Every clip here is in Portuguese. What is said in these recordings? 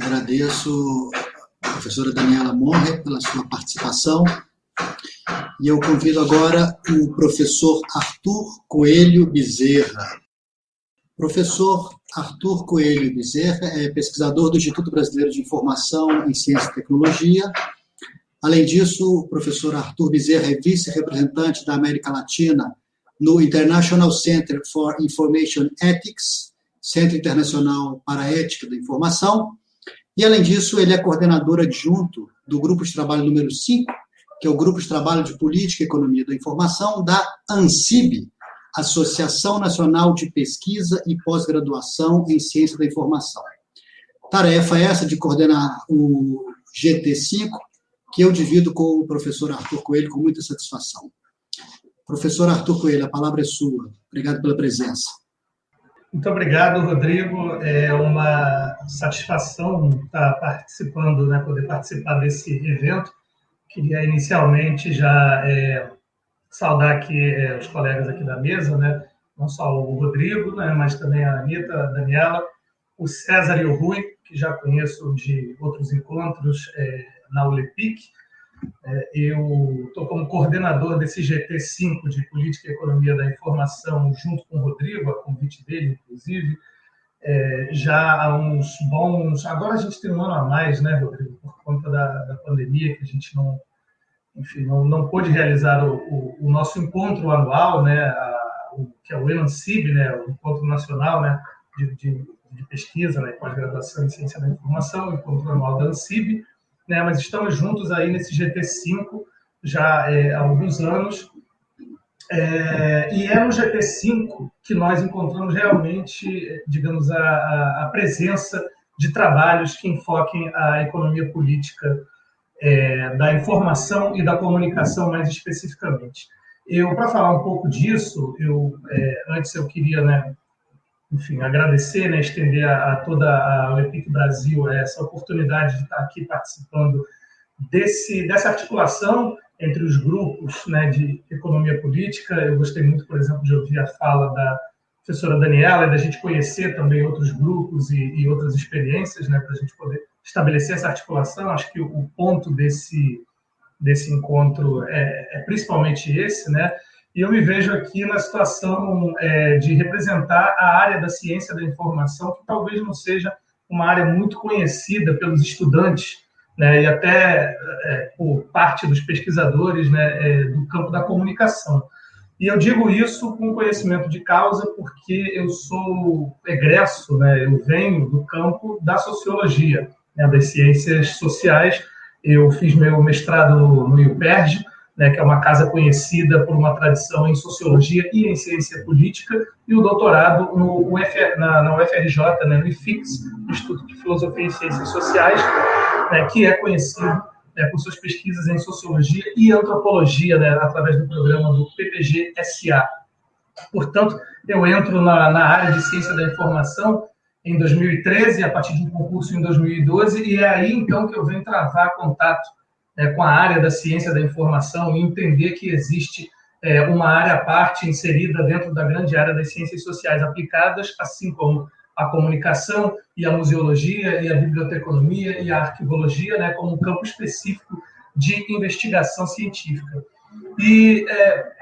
Agradeço a professora Daniela Morre pela sua participação. E eu convido agora o professor Arthur Coelho Bezerra. Professor Arthur Coelho Bezerra é pesquisador do Instituto Brasileiro de Informação em Ciência e Tecnologia. Além disso, o professor Arthur Bezerra é vice-representante da América Latina no International Center for Information Ethics, Centro Internacional para a Ética da Informação. E, além disso, ele é coordenador adjunto do Grupo de Trabalho número 5, que é o Grupo de Trabalho de Política e Economia da Informação da ANSIB, Associação Nacional de Pesquisa e Pós-Graduação em Ciência da Informação. Tarefa essa de coordenar o GT5, que eu divido com o professor Arthur Coelho com muita satisfação. Professor Arthur Coelho, a palavra é sua. Obrigado pela presença. Muito obrigado, Rodrigo. É uma satisfação estar participando, né, poder participar desse evento. Queria inicialmente já é, saudar aqui é, os colegas aqui da mesa, né? não só o Rodrigo, né? mas também a Anitta, a Daniela, o César e o Rui, que já conheço de outros encontros é, na ULEPIC. É, eu estou como coordenador desse GT5 de Política e Economia da Informação, junto com o Rodrigo, a convite dele, inclusive, é, já há uns bons. Agora a gente tem um ano a mais, né, Rodrigo, por conta da, da pandemia, que a gente não enfim, não, não pôde realizar o, o, o, nosso encontro anual, né, a, o, que é o ENANCIB, né, o Encontro Nacional né, de, de, de Pesquisa né, pós-graduação em Ciência da Informação, o encontro anual da ANCIB, né, mas estamos juntos aí nesse GT5 já é, há alguns anos, é, e é no GT5 que nós encontramos realmente, digamos, a, a, presença de trabalhos que enfoquem a economia política é, da informação e da comunicação mais especificamente. Eu, para falar um pouco disso, eu é, antes eu queria, né, enfim, agradecer, né, estender a, a toda a Epic Brasil essa oportunidade de estar aqui participando desse dessa articulação entre os grupos, né, de economia política. Eu gostei muito, por exemplo, de ouvir a fala da professora Daniela e da gente conhecer também outros grupos e, e outras experiências, né, para a gente poder estabelecer essa articulação. Acho que o ponto desse, desse encontro é, é principalmente esse, né? E eu me vejo aqui na situação é, de representar a área da ciência da informação, que talvez não seja uma área muito conhecida pelos estudantes, né, e até é, por parte dos pesquisadores né, é, do campo da comunicação. E eu digo isso com conhecimento de causa, porque eu sou egresso, né, eu venho do campo da sociologia né, das ciências sociais. Eu fiz meu mestrado no, no IUPERJ, né, que é uma casa conhecida por uma tradição em sociologia e em ciência política, e o doutorado no UF, na, na UFRJ, né, no IFIX, Instituto de Filosofia e Ciências Sociais, né, que é conhecido né, por suas pesquisas em sociologia e antropologia, né, através do programa do PPG-SA. Portanto, eu entro na, na área de ciência da informação em 2013, a partir de um concurso em 2012, e é aí então que eu venho travar contato é, com a área da ciência da informação e entender que existe é, uma área à parte inserida dentro da grande área das ciências sociais aplicadas, assim como a comunicação e a museologia e a biblioteconomia e a arquivologia, né, como um campo específico de investigação científica. E é,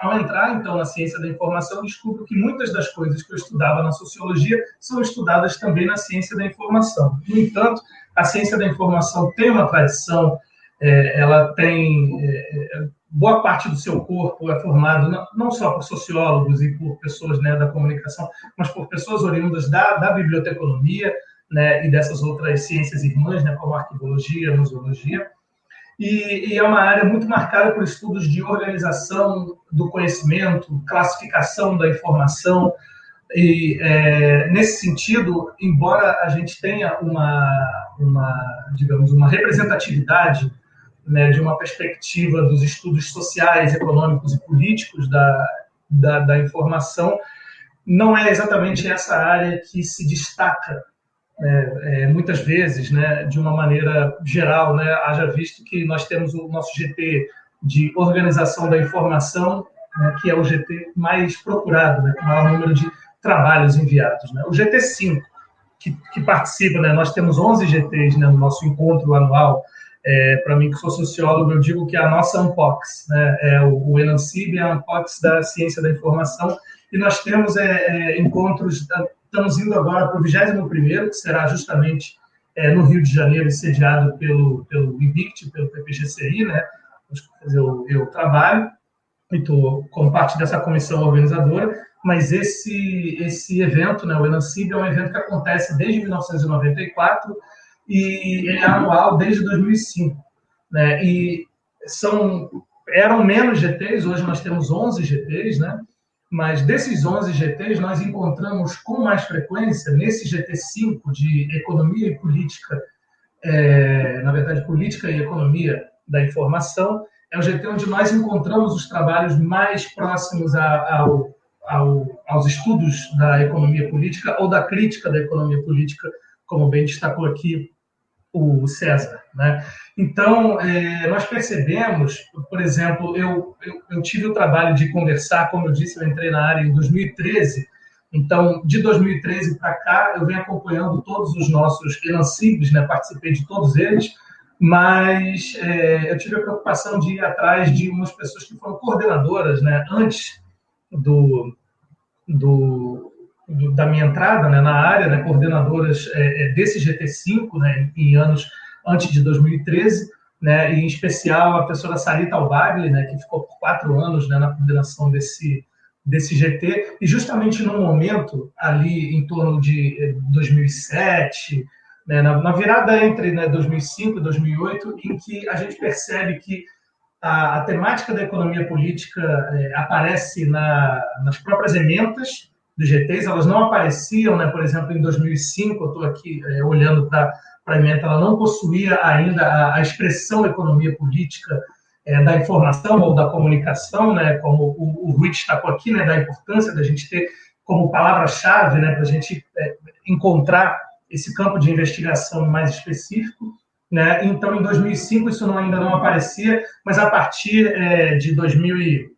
ao entrar, então, na ciência da informação, descubro que muitas das coisas que eu estudava na sociologia são estudadas também na ciência da informação. No entanto, a ciência da informação tem uma tradição, é, ela tem. É, é boa parte do seu corpo é formado não, não, só por sociólogos e por pessoas né, da comunicação, mas por pessoas oriundas da, da biblioteconomia né, e dessas outras ciências irmãs, né, como arquivologia, museologia e, e, é uma área muito marcada por estudos de organização do conhecimento, classificação da informação. E é, nesse sentido, embora a gente tenha uma, uma digamos, uma representatividade né, de uma perspectiva dos estudos sociais, econômicos e políticos da, da, da informação, não é exatamente essa área que se destaca é, é, muitas vezes, né, de uma maneira geral, né, haja visto que nós temos o nosso GT de organização da informação, né, que é o GT mais procurado, né, com o maior número de trabalhos enviados. Né. O GT5 que, que participa, né? Nós temos 11 GTs né, no nosso encontro anual. É, Para mim, que sou sociólogo, eu digo que é a nossa Unpox, né? É o, o Enancib é a Unpox da ciência da informação. E nós temos é, é, encontros, estamos indo agora para o 21 que será justamente é, no Rio de Janeiro, sediado pelo, pelo IBICT, pelo PPGCI, né? Eu, eu trabalho, estou como parte dessa comissão organizadora, mas esse, esse evento, né, o Enancib, é um evento que acontece desde 1994 e ele é anual desde 2005. Né, e são, eram menos GTs, hoje nós temos 11 GTs, né, mas desses 11 GTs nós encontramos com mais frequência, nesse GT5 de Economia e Política, é, na verdade, Política e Economia da Informação, é o GT onde nós encontramos os trabalhos mais próximos ao, ao, aos estudos da economia política ou da crítica da economia política, como bem destacou aqui o César. Né? Então, é, nós percebemos, por exemplo, eu, eu, eu, tive o trabalho de conversar, como eu disse, eu entrei na área em 2013, então, de 2013 para cá, eu venho acompanhando todos os nossos Elancibes, né? participei de todos eles, mas é, eu tive a preocupação de ir atrás de umas pessoas que foram coordenadoras né, antes do, do, do da minha entrada né, na área, né, coordenadoras é, é desse GT5 né, em anos antes de 2013, né, e em especial a professora Sarita Albagli, né, que ficou por quatro anos né, na coordenação desse, desse GT, e justamente no momento ali em torno de 2007, é, né, na, na, virada entre né, 2005 e 2008, em que a gente percebe que a, a temática da economia política é, aparece na, nas próprias emendas dos GTs, elas não apareciam, né, por exemplo, em 2005, eu estou aqui é, olhando para a emenda, ela não possuía ainda a, a expressão economia política é, da informação ou da comunicação, né, como o, o Rui destacou aqui, né, da importância da gente ter como palavra-chave né, para a gente é, encontrar esse campo de investigação mais específico. Né? Então, em 2005, isso não, ainda não aparecia, mas a partir é, de, 2000 e,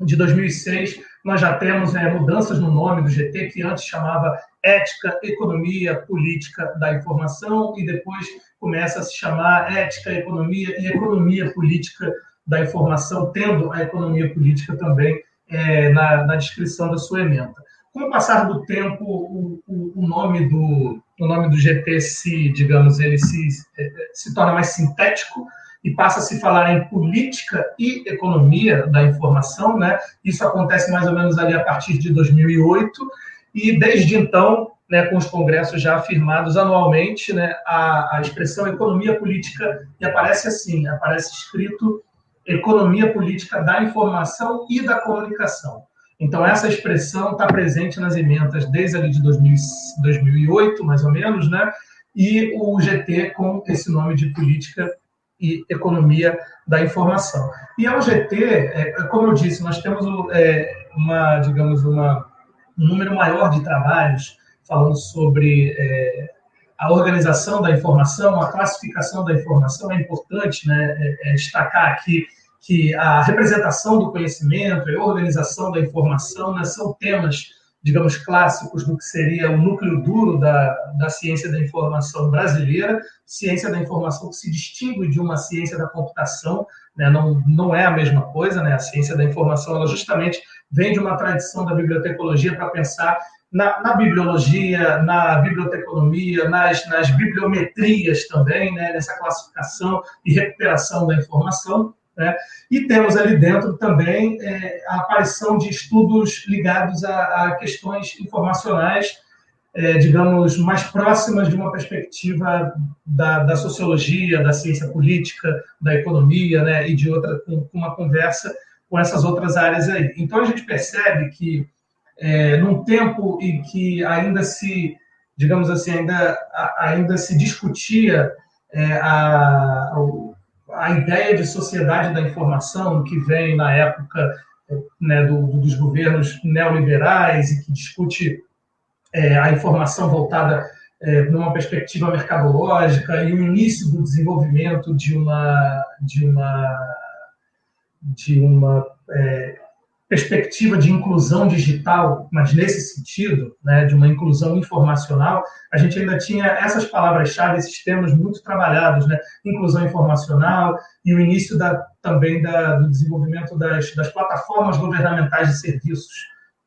de 2006, nós já temos é, mudanças no nome do GT, que antes chamava Ética, Economia, Política da Informação, e depois começa a se chamar Ética, Economia e Economia Política da Informação, tendo a economia política também é, na, na descrição da sua emenda. Com o passar do tempo, o, o, o nome do, o nome do GT se, digamos, ele se, se torna mais sintético e passa a se falar em política e economia da informação, né? Isso acontece mais ou menos ali a partir de 2008 e desde então, né, com os congressos já afirmados anualmente, né, a, a expressão economia política e aparece assim, aparece escrito economia política da informação e da comunicação. Então, essa expressão está presente nas emendas desde ali de 2000, 2008, mais ou menos, né? e o GT com esse nome de Política e Economia da Informação. E ao GT, é, como eu disse, nós temos é, uma, digamos, uma, um número maior de trabalhos falando sobre é, a organização da informação, a classificação da informação. É importante né, é, é destacar aqui que a representação do conhecimento e a organização da informação né, são temas, digamos, clássicos do que seria o núcleo duro da, da ciência da informação brasileira, ciência da informação que se distingue de uma ciência da computação, né, não, não é a mesma coisa, né, a ciência da informação ela justamente vem de uma tradição da bibliotecologia para pensar na, na, bibliologia, na biblioteconomia, nas, nas bibliometrias também, né, nessa classificação e recuperação da informação. Né? E temos ali dentro também é, a aparição de estudos ligados a, a questões informacionais, é, digamos, mais próximas de uma perspectiva da, da, sociologia, da ciência política, da economia, né? e de outra, com, com, uma conversa com essas outras áreas aí. Então a gente percebe que, é, num tempo em que ainda se, digamos assim, ainda, ainda se discutia é, a, a ideia de sociedade da informação que vem na época né, do, dos governos neoliberais e que discute é, a informação voltada é, numa perspectiva mercadológica e o início do desenvolvimento de uma de uma de uma é, perspectiva de inclusão digital, mas nesse sentido, né, de uma inclusão informacional, a gente ainda tinha essas palavras-chave, esses temas muito trabalhados, né, inclusão informacional e o início da, também da, do desenvolvimento das, das plataformas governamentais de serviços.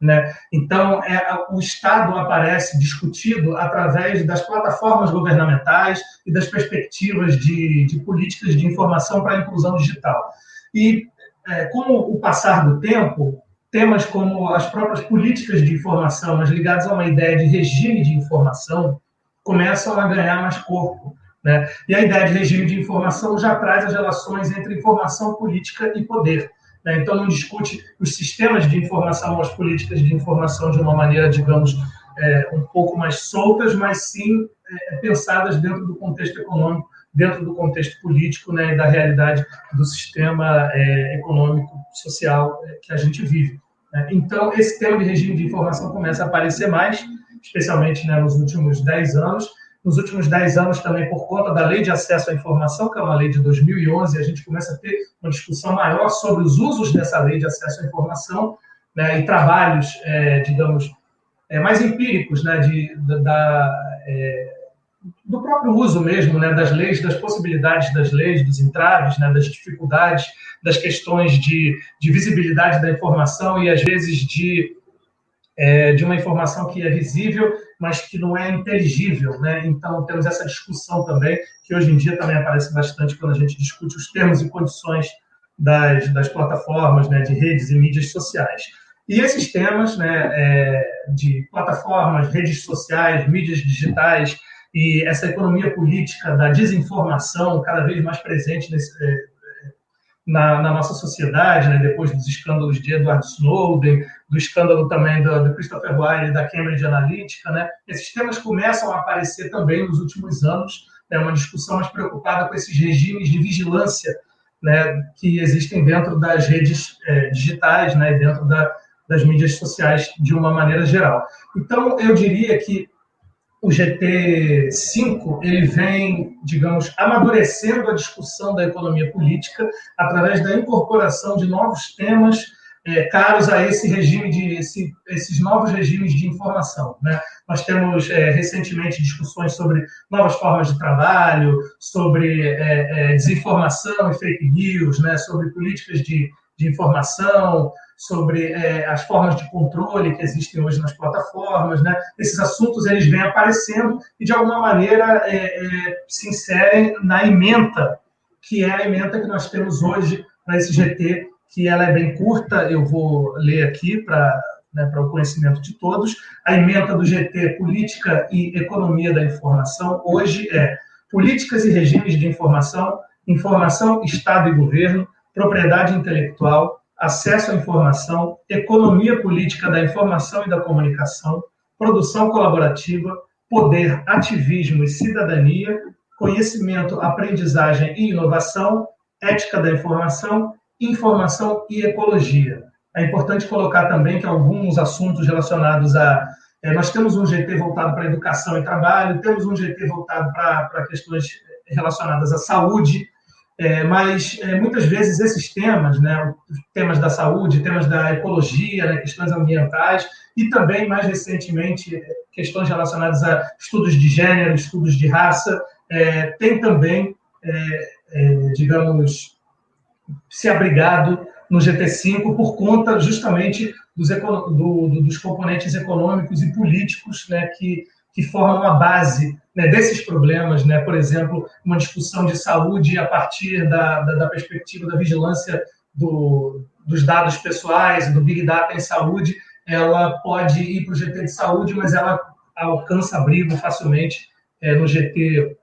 Né? Então, é, o Estado aparece discutido através das plataformas governamentais e das perspectivas de, de políticas de informação para a inclusão digital. E é, com o passar do tempo, temas como as próprias políticas de informação, mas ligadas a uma ideia de regime de informação, começam a ganhar mais corpo. Né? E a ideia de regime de informação já traz as relações entre informação, política e poder. Né? Então, não discute os sistemas de informação, as políticas de informação de uma maneira, digamos, é, um pouco mais soltas, mas sim é, pensadas dentro do contexto econômico dentro do contexto político né, e da realidade do sistema é, econômico, social é, que a gente vive. Né? Então, esse tema de regime de informação começa a aparecer mais, especialmente né, nos últimos 10 anos. Nos últimos 10 anos, também por conta da Lei de Acesso à Informação, que é uma lei de 2011, a gente começa a ter uma discussão maior sobre os usos dessa Lei de Acesso à Informação né, e trabalhos, é, digamos, é, mais empíricos né, de, da, é, do próprio uso mesmo né, das leis, das possibilidades das leis, dos entraves, né, das dificuldades, das questões de, de visibilidade da informação e, às vezes, de, é, de uma informação que é visível, mas que não é inteligível. Né? Então, temos essa discussão também, que hoje em dia também aparece bastante quando a gente discute os termos e condições das, das plataformas, né, de redes e mídias sociais. E esses temas né, é, de plataformas, redes sociais, mídias digitais, e essa economia política da desinformação cada vez mais presente nesse, é, na, na, nossa sociedade, né? depois dos escândalos de Edward Snowden, do escândalo também do, do Christopher Wiley da Cambridge Analytica, né? esses temas começam a aparecer também nos últimos anos, é né? uma discussão mais preocupada com esses regimes de vigilância né? que existem dentro das redes é, digitais, né? dentro da, das mídias sociais de uma maneira geral. Então, eu diria que o GT5 ele vem, digamos, amadurecendo a discussão da economia política através da incorporação de novos temas é, caros a esse regime de esse, esses novos regimes de informação. Né? Nós temos é, recentemente discussões sobre novas formas de trabalho, sobre é, desinformação e fake news, né? sobre políticas de, de informação, sobre é, as formas de controle que existem hoje nas plataformas, né? Esses assuntos eles vêm aparecendo e de alguma maneira é, é, se inserem na ementa que é a ementa que nós temos hoje para esse GT, que ela é bem curta. Eu vou ler aqui para né, para o conhecimento de todos. A ementa do GT Política e Economia da Informação hoje é Políticas e Regimes de Informação, Informação, Estado e Governo, Propriedade Intelectual, acesso à informação, economia política da informação e da comunicação, produção colaborativa, poder, ativismo e cidadania, conhecimento, aprendizagem e inovação, ética da informação, informação e ecologia. É importante colocar também que alguns assuntos relacionados a. É, nós temos um GT voltado para educação e trabalho, temos um GT voltado para, para questões relacionadas à saúde, é, mas é, muitas vezes esses temas, né, temas da saúde, temas da ecologia, né, questões ambientais e também, mais recentemente, questões relacionadas a estudos de gênero, estudos de raça, é, tem também, é, é, digamos, se abrigado no GT5 por conta justamente dos, do, do, dos componentes econômicos e políticos né, que que formam a base né, desses problemas, né? por exemplo, uma discussão de saúde a partir da, da, da perspectiva da vigilância do, dos dados pessoais, do Big Data em saúde, ela pode ir para o GT de saúde, mas ela alcança abrigo facilmente é, no GT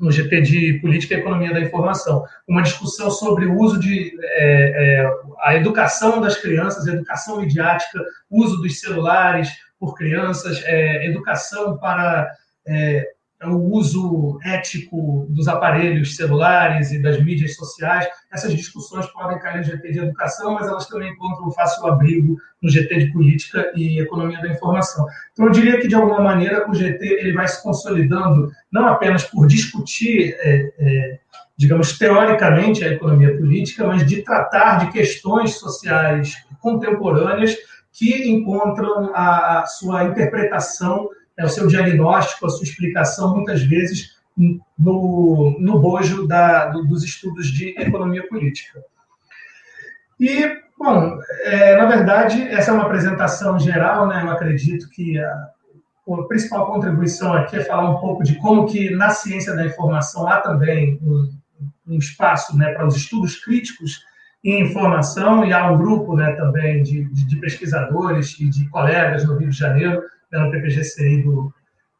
no GT de Política e Economia da Informação, uma discussão sobre o uso de é, é, a educação das crianças, a educação midiática, uso dos celulares, por crianças, é, educação para é, o uso ético dos aparelhos celulares e das mídias sociais. Essas discussões podem cair no GT de educação, mas elas também encontram fácil abrigo no GT de política e economia da informação. Então, eu diria que, de alguma maneira, o GT ele vai se consolidando não apenas por discutir é, é, digamos, teoricamente a economia política, mas de tratar de questões sociais contemporâneas que encontram a, sua interpretação, né, o seu diagnóstico, a sua explicação, muitas vezes, no, no bojo da, dos estudos de economia política. E, bom, é, na verdade, essa é uma apresentação geral, né? Eu acredito que a, a principal contribuição aqui é falar um pouco de como que na ciência da informação há também um, um espaço né, para os estudos críticos em informação e há um grupo né, também de, de, de pesquisadores e de colegas no Rio de Janeiro, pela PPGCI do,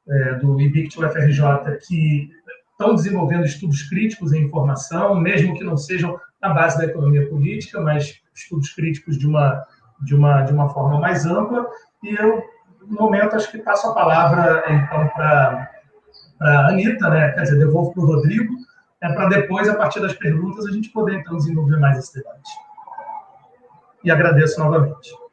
é, do IBICT UFRJ, que estão desenvolvendo estudos críticos em informação, mesmo que não sejam na base da economia política, mas estudos críticos de uma, de uma, de uma forma mais ampla. E eu, no momento, acho que passo a palavra, então, para a Anitta, né? quer dizer, devolvo para o Rodrigo, é para depois, a partir das perguntas, a gente poder, então, desenvolver mais esse debate. E agradeço novamente.